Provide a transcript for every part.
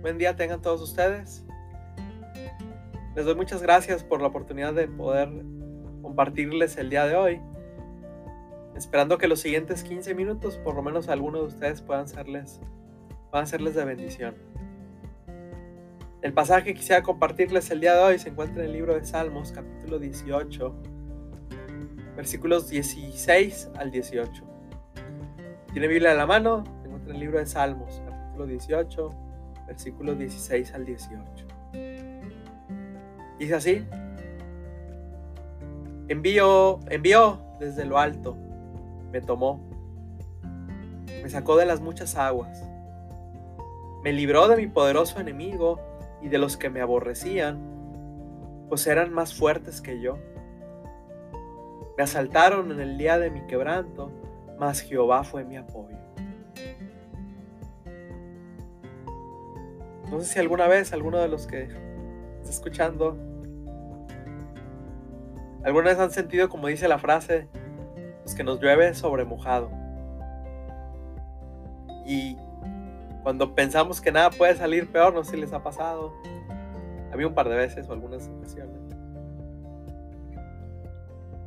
Buen día tengan todos ustedes. Les doy muchas gracias por la oportunidad de poder compartirles el día de hoy. Esperando que los siguientes 15 minutos, por lo menos algunos de ustedes puedan serles, puedan serles de bendición. El pasaje que quisiera compartirles el día de hoy se encuentra en el libro de Salmos, capítulo 18, versículos 16 al 18. ¿Tiene Biblia a la mano? Se encuentra en el libro de Salmos, capítulo 18, versículos 16 al 18. Dice así, envío, envió desde lo alto, me tomó, me sacó de las muchas aguas, me libró de mi poderoso enemigo y de los que me aborrecían, pues eran más fuertes que yo. Me asaltaron en el día de mi quebranto, mas Jehová fue mi apoyo. No sé si alguna vez alguno de los que está escuchando, alguna vez han sentido, como dice la frase, que nos llueve sobre mojado. Y cuando pensamos que nada puede salir peor, no sé si les ha pasado. A un par de veces o algunas ocasiones.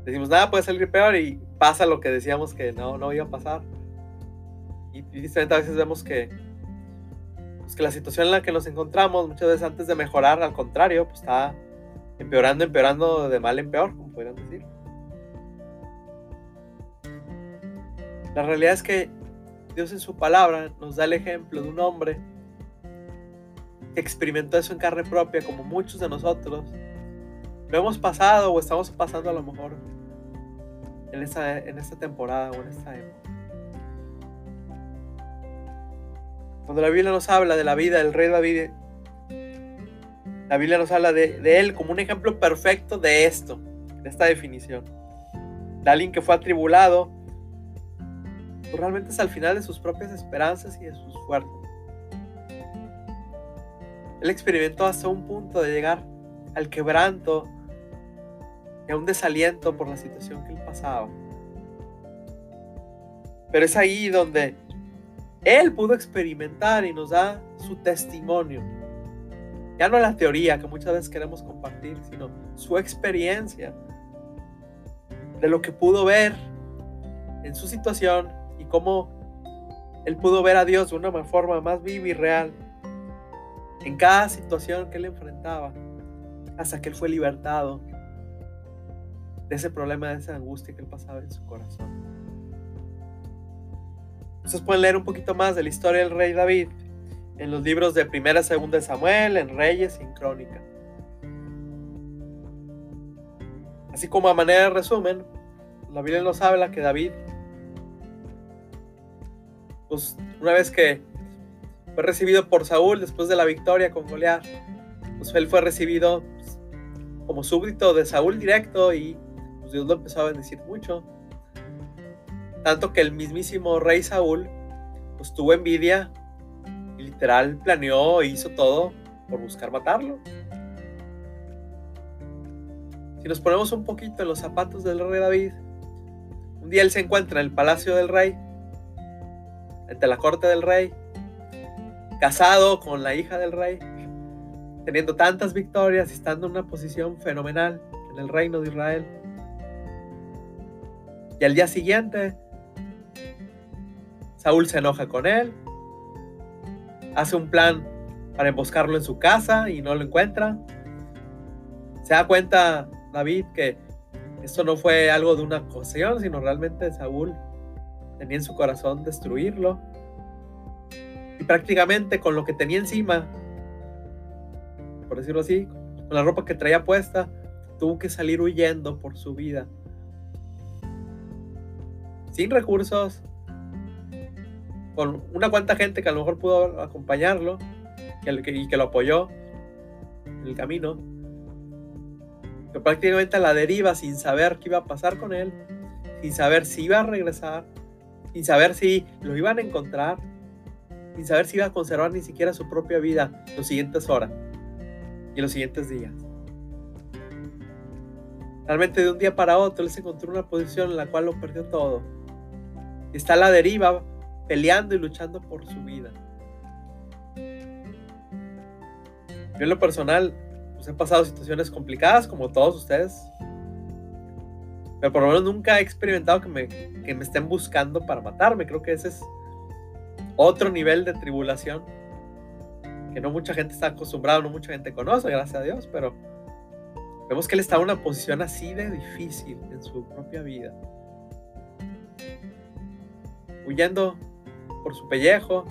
Decimos, nada puede salir peor y pasa lo que decíamos que no, no iba a pasar. Y, y a veces vemos que que la situación en la que nos encontramos, muchas veces antes de mejorar, al contrario, pues está empeorando, empeorando de mal en peor, como podrían decir. La realidad es que Dios en su palabra nos da el ejemplo de un hombre que experimentó eso en carne propia, como muchos de nosotros. Lo hemos pasado o estamos pasando a lo mejor en esta, en esta temporada o en esta época. Cuando la Biblia nos habla de la vida del rey David, la Biblia nos habla de, él como un ejemplo perfecto de esto, de esta definición. De alguien que fue atribulado, pues realmente es al final de sus propias esperanzas y de sus fuerzas. Él experimentó hasta un punto de llegar al quebranto y a un desaliento por la situación que él pasaba. Pero es ahí donde él pudo experimentar y nos da su testimonio. Ya no la teoría que muchas veces queremos compartir, sino su experiencia de lo que pudo ver en su situación y cómo él pudo ver a Dios de una forma más viva y real en cada situación que él enfrentaba, hasta que él fue libertado de ese problema, de esa angustia que él pasaba en su corazón. Ustedes pueden leer un poquito más de la historia del rey David en los libros de Primera Segunda de Samuel, en Reyes y en Crónica. Así como a manera de resumen, la Biblia nos habla que David, pues una vez que fue recibido por Saúl después de la victoria con Goliat, pues él fue recibido pues, como súbdito de Saúl directo y pues, Dios lo empezó a bendecir mucho. Tanto que el mismísimo rey Saúl pues tuvo envidia y literal planeó e hizo todo por buscar matarlo. Si nos ponemos un poquito en los zapatos del rey David, un día él se encuentra en el palacio del rey, entre la corte del rey, casado con la hija del rey, teniendo tantas victorias y estando en una posición fenomenal en el reino de Israel. Y al día siguiente Saúl se enoja con él, hace un plan para emboscarlo en su casa y no lo encuentra. Se da cuenta David que esto no fue algo de una ocasión, sino realmente Saúl tenía en su corazón destruirlo. Y prácticamente con lo que tenía encima, por decirlo así, con la ropa que traía puesta, tuvo que salir huyendo por su vida. Sin recursos, con una cuanta gente que a lo mejor pudo acompañarlo y que lo apoyó en el camino. Que prácticamente a la deriva sin saber qué iba a pasar con él, sin saber si iba a regresar, sin saber si lo iban a encontrar, sin saber si iba a conservar ni siquiera su propia vida los siguientes horas y los siguientes días. Realmente de un día para otro él se encontró en una posición en la cual lo perdió todo. Está a la deriva, peleando y luchando por su vida. Yo en lo personal, pues he pasado situaciones complicadas como todos ustedes. Pero por lo menos nunca he experimentado que me, que me estén buscando para matarme. Creo que ese es otro nivel de tribulación que no mucha gente está acostumbrada, no mucha gente conoce, gracias a Dios, pero vemos que él está en una posición así de difícil en su propia vida. Huyendo por su pellejo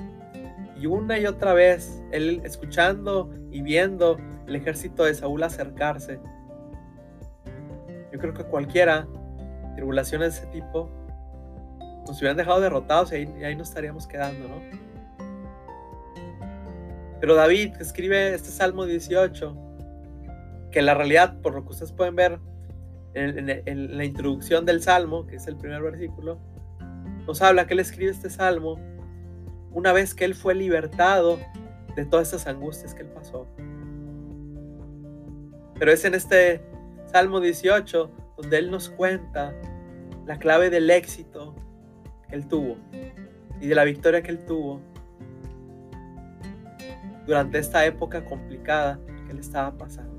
y una y otra vez él escuchando y viendo el ejército de Saúl acercarse. Yo creo que cualquiera, tribulaciones de ese tipo, nos hubieran dejado derrotados y ahí, y nos estaríamos quedando, ¿no? Pero David escribe este Salmo 18, que la realidad, por lo que ustedes pueden ver en, la introducción del Salmo, que es el primer versículo, nos habla que él escribe este Salmo una vez que él fue libertado de todas esas angustias que él pasó. Pero es en este Salmo 18 donde él nos cuenta la clave del éxito que él tuvo y de la victoria que él tuvo durante esta época complicada que le estaba pasando.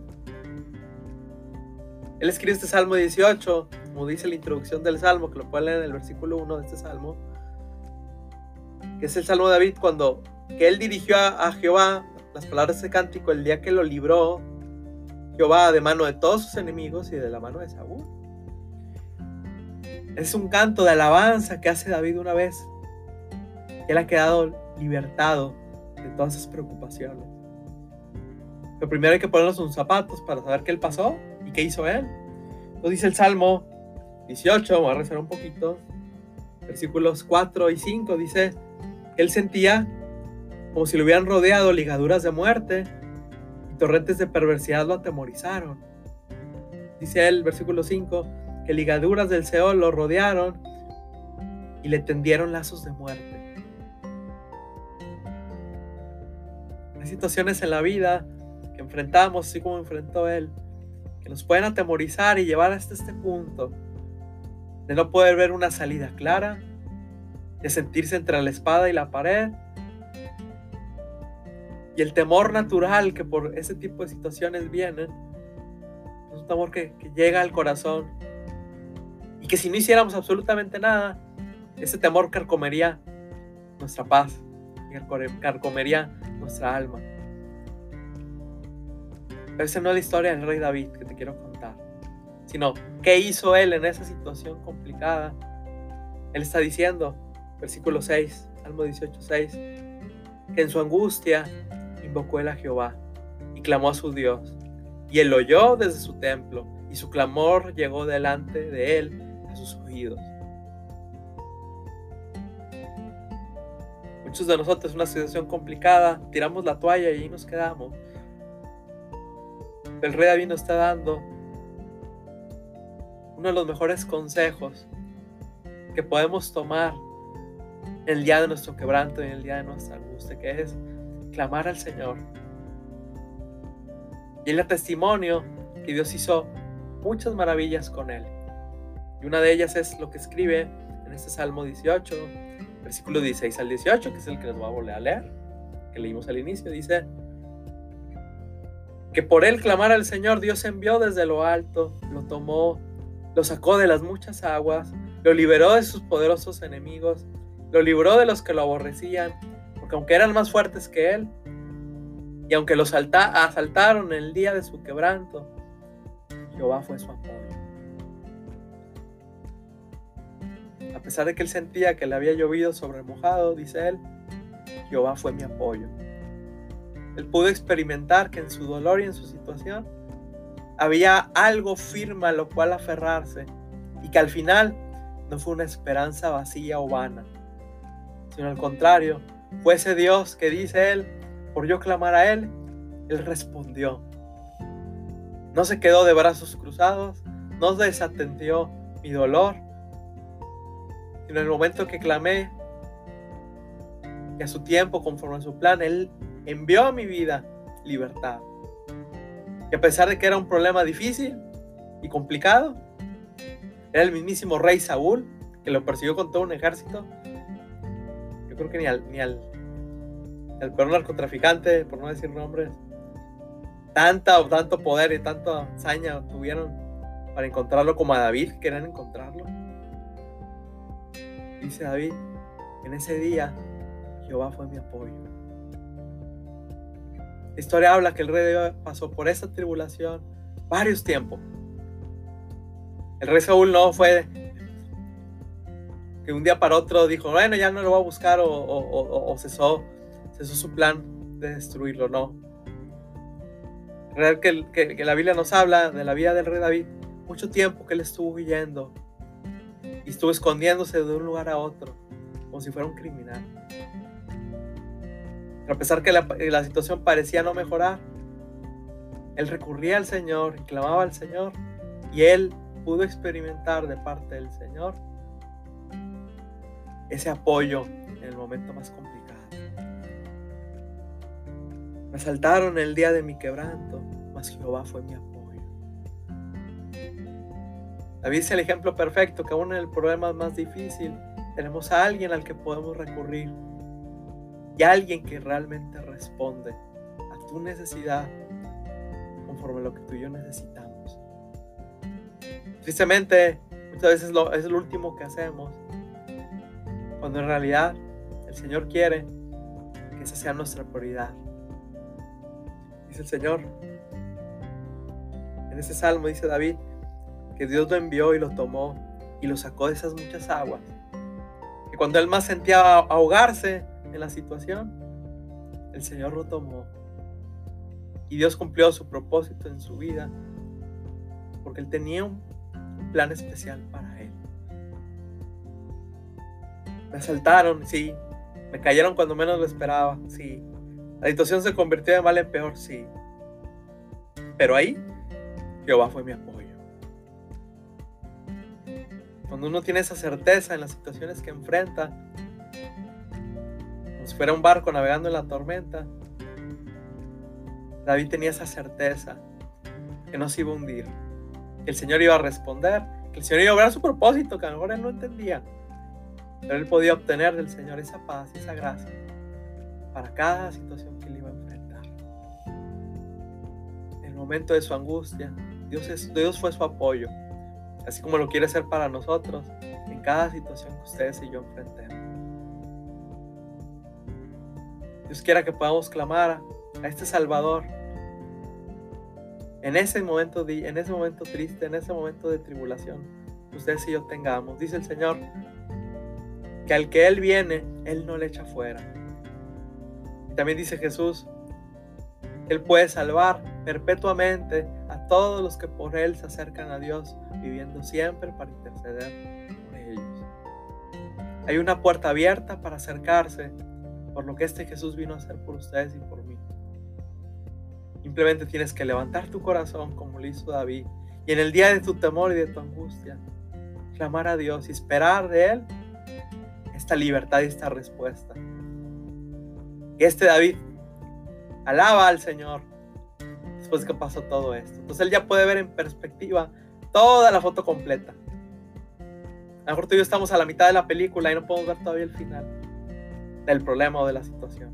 Él escribe este Salmo 18, como dice la introducción del Salmo, que lo pueden leer en el versículo 1 de este Salmo, que es el Salmo de David cuando que él dirigió a, a Jehová las palabras de cántico el día que lo libró Jehová de mano de todos sus enemigos y de la mano de Saúl. Es un canto de alabanza que hace David una vez. Él ha quedado libertado de todas esas preocupaciones. Pero primero hay que ponernos sus zapatos para saber qué él pasó y qué hizo él. Lo dice el Salmo 18, voy a rezar un poquito, versículos 4 y 5, dice, él sentía como si lo hubieran rodeado ligaduras de muerte y torrentes de perversidad lo atemorizaron. Dice él, versículo 5, que ligaduras del Seol lo rodearon y le tendieron lazos de muerte. Hay situaciones en la vida que enfrentamos, así como enfrentó él, que nos pueden atemorizar y llevar hasta este punto de no poder ver una salida clara, de sentirse entre la espada y la pared, y el temor natural que por ese tipo de situaciones vienen, es un temor que, que llega al corazón y que si no hiciéramos absolutamente nada, ese temor carcomería nuestra paz, carcomería nuestra alma. Pero esa no es la historia del rey David que te quiero contar, sino qué hizo él en esa situación complicada. Él está diciendo, versículo 6, Salmo 18, 6, que en su angustia invocó él a Jehová y clamó a su Dios. Y él oyó desde su templo y su clamor llegó delante de él a sus oídos. Muchos de nosotros una situación complicada, tiramos la toalla y ahí nos quedamos. El rey David nos está dando uno de los mejores consejos que podemos tomar en el día de nuestro quebranto y en el día de nuestra angustia, que es clamar al Señor. Y el testimonio que Dios hizo muchas maravillas con él. Y una de ellas es lo que escribe en este Salmo 18, versículo 16 al 18, que es el que les voy a volver a leer, que leímos al inicio, dice que por él clamar al Señor, Dios envió desde lo alto, lo tomó, lo sacó de las muchas aguas, lo liberó de sus poderosos enemigos, lo libró de los que lo aborrecían, porque aunque eran más fuertes que él, y aunque los asaltaron el día de su quebranto, Jehová fue su apoyo. A pesar de que él sentía que le había llovido sobre mojado, dice él, Jehová fue mi apoyo. Él pudo experimentar que en su dolor y en su situación había algo firme a lo cual aferrarse y que al final no fue una esperanza vacía o vana, sino al contrario, fue ese Dios que dice él, por yo clamar a él, él respondió. No se quedó de brazos cruzados, no desatendió mi dolor, en el momento que clamé, que a su tiempo, conforme a su plan, Él envió a mi vida libertad. Y a pesar de que era un problema difícil y complicado, era el mismísimo rey Saúl, que lo persiguió con todo un ejército. Yo creo que ni al, ni al, al peor narcotraficante, por no decir nombres, tanta, tanto poder y tanta hazaña tuvieron para encontrarlo como a David, querían encontrarlo. Dice David, en ese día Jehová fue mi apoyo. La historia habla que el rey pasó por esa tribulación varios tiempos. El rey Saúl no fue que un día para otro dijo, bueno, ya no lo voy a buscar o, cesó, cesó su plan de destruirlo, no. Real que, que, la Biblia nos habla de la vida del rey David, mucho tiempo que él estuvo huyendo y estuvo escondiéndose de un lugar a otro, como si fuera un criminal. A pesar que la, la situación parecía no mejorar, él recurría al Señor, clamaba al Señor y él pudo experimentar de parte del Señor ese apoyo en el momento más complicado. Me asaltaron el día de mi quebranto, mas Jehová fue mi apoyo. David es el ejemplo perfecto que aún en el problema más difícil tenemos a alguien al que podemos recurrir y alguien que realmente responde a tu necesidad conforme a lo que tú y yo necesitamos. Tristemente, muchas veces lo, es lo último que hacemos cuando en realidad el Señor quiere que esa sea nuestra prioridad. Dice el Señor. En ese salmo dice David que Dios lo envió y lo tomó y lo sacó de esas muchas aguas. Que cuando él más sentía ahogarse en la situación, el Señor lo tomó. Y Dios cumplió su propósito en su vida porque él tenía un plan especial para él. Me asaltaron, sí. Me cayeron cuando menos lo esperaba, sí. La situación se convirtió de mal en peor, sí. Pero ahí, Jehová fue mi apoyo. Cuando uno tiene esa certeza en las situaciones que enfrenta, como si fuera un barco navegando en la tormenta, David tenía esa certeza que no se iba a hundir, que el Señor iba a responder, que el Señor iba a lograr su propósito, que a lo mejor él no entendía, pero él podía obtener del Señor esa paz y esa gracia para cada situación que él iba a enfrentar. En el momento de su angustia, Dios, fue su apoyo, así como lo quiere ser para nosotros en cada situación que ustedes y yo enfrentemos. Dios quiera que podamos clamar a este Salvador en ese momento, en ese momento triste, en ese momento de tribulación, ustedes y yo tengamos. Dice el Señor, que al que Él viene, Él no le echa fuera. También dice Jesús, Él puede salvar perpetuamente a todos los que por Él se acercan a Dios, viviendo siempre para interceder por ellos. Hay una puerta abierta para acercarse por lo que este Jesús vino a hacer por ustedes y por mí. Simplemente tienes que levantar tu corazón como lo hizo David y en el día de tu temor y de tu angustia, clamar a Dios y esperar de Él esta libertad y esta respuesta. Que este David alaba al Señor después que pasó todo esto. Entonces él ya puede ver en perspectiva toda la foto completa. A lo mejor tú y yo estamos a la mitad de la película y no podemos ver todavía el final del problema o de la situación.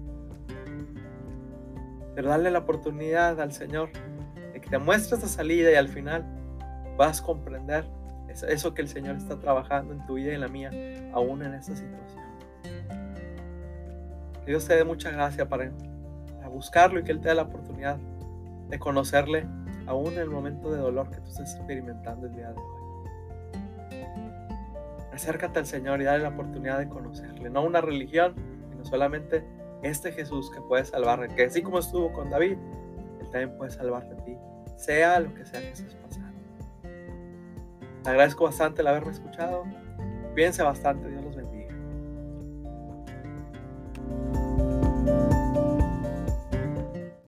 Pero darle la oportunidad al Señor de que te muestre esa salida y al final vas a comprender eso que el Señor está trabajando en tu vida y en la mía, aún en esta situación. Que Dios te dé mucha gracia para, buscarlo y que Él te dé la oportunidad de conocerle aún en el momento de dolor que tú estás experimentando el día de hoy. Acércate al Señor y dale la oportunidad de conocerle, no una religión, sino solamente este Jesús que puede salvarle, que así como estuvo con David, Él también puede salvarte a ti, sea lo que sea que estés pasando. Agradezco bastante el haberme escuchado. Piense bastante,